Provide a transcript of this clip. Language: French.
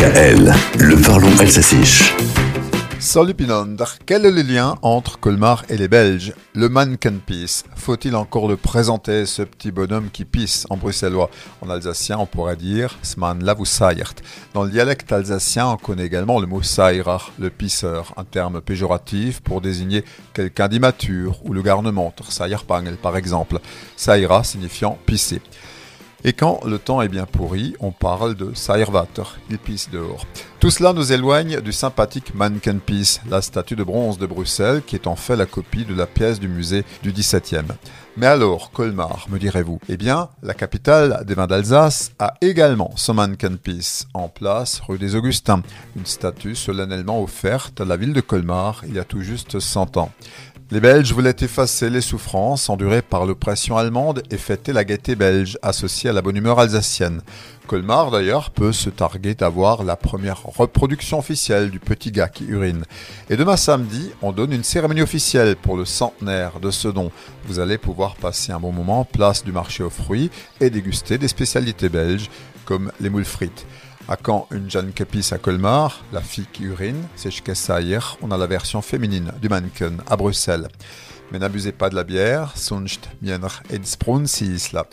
Le parlons alsacien. Salut quel est le lien entre Colmar et les Belges? Le mannequin pisse. Faut-il encore le présenter, ce petit bonhomme qui pisse en bruxellois? En alsacien, on pourrait dire Sman lavusayert. Dans le dialecte alsacien, on connaît également le mot saïrar, le pisseur, un terme péjoratif pour désigner quelqu'un d'immature ou le garnemontre, saïrpangel par exemple. Saïra signifiant pisser. Et quand le temps est bien pourri, on parle de Sairvater, il pisse dehors. Tout cela nous éloigne du sympathique Mannkenpis, la statue de bronze de Bruxelles, qui est en fait la copie de la pièce du musée du XVIIe. Mais alors, Colmar, me direz-vous? Eh bien, la capitale des vins d'Alsace a également son Mannkenpis en place rue des Augustins, une statue solennellement offerte à la ville de Colmar il y a tout juste 100 ans. Les Belges voulaient effacer les souffrances endurées par l'oppression allemande et fêter la gaieté belge associée à la bonne humeur alsacienne. Colmar d'ailleurs peut se targuer d'avoir la première reproduction officielle du petit gars qui urine. Et demain samedi, on donne une cérémonie officielle pour le centenaire de ce don. Vous allez pouvoir passer un bon moment place du marché aux fruits et déguster des spécialités belges comme les moules frites. À quand une Jeanne Capis à Colmar, la fille qui urine, c'est hier, on a la version féminine du mannequin à Bruxelles. Mais n'abusez pas de la bière, sonst mienner ins là.